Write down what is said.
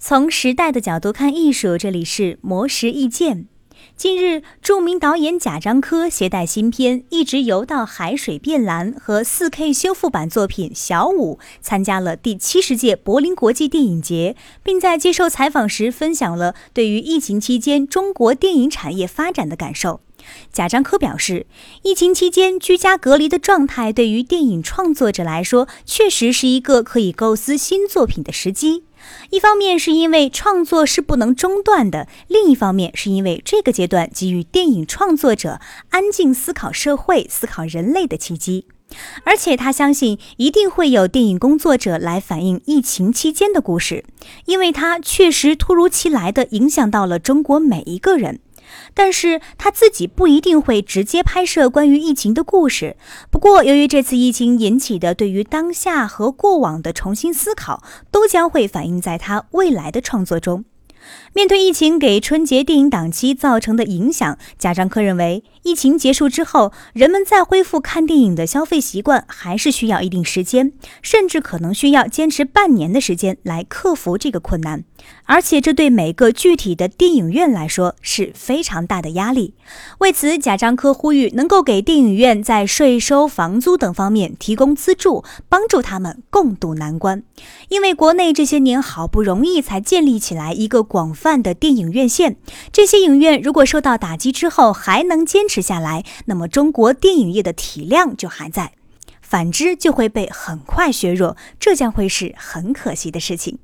从时代的角度看艺术，这里是魔石意见。近日，著名导演贾樟柯携带新片《一直游到海水变蓝》和 4K 修复版作品《小五》，参加了第七十届柏林国际电影节，并在接受采访时分享了对于疫情期间中国电影产业发展的感受。贾樟柯表示，疫情期间居家隔离的状态对于电影创作者来说，确实是一个可以构思新作品的时机。一方面是因为创作是不能中断的，另一方面是因为这个阶段给予电影创作者安静思考社会、思考人类的契机。而且他相信一定会有电影工作者来反映疫情期间的故事，因为它确实突如其来的影响到了中国每一个人。但是他自己不一定会直接拍摄关于疫情的故事。不过，由于这次疫情引起的对于当下和过往的重新思考，都将会反映在他未来的创作中。面对疫情给春节电影档期造成的影响，贾樟柯认为，疫情结束之后，人们再恢复看电影的消费习惯还是需要一定时间，甚至可能需要坚持半年的时间来克服这个困难。而且，这对每个具体的电影院来说是非常大的压力。为此，贾樟柯呼吁能够给电影院在税收、房租等方面提供资助，帮助他们共度难关。因为国内这些年好不容易才建立起来一个广泛的电影院线，这些影院如果受到打击之后还能坚持下来，那么中国电影业的体量就还在；反之，就会被很快削弱，这将会是很可惜的事情。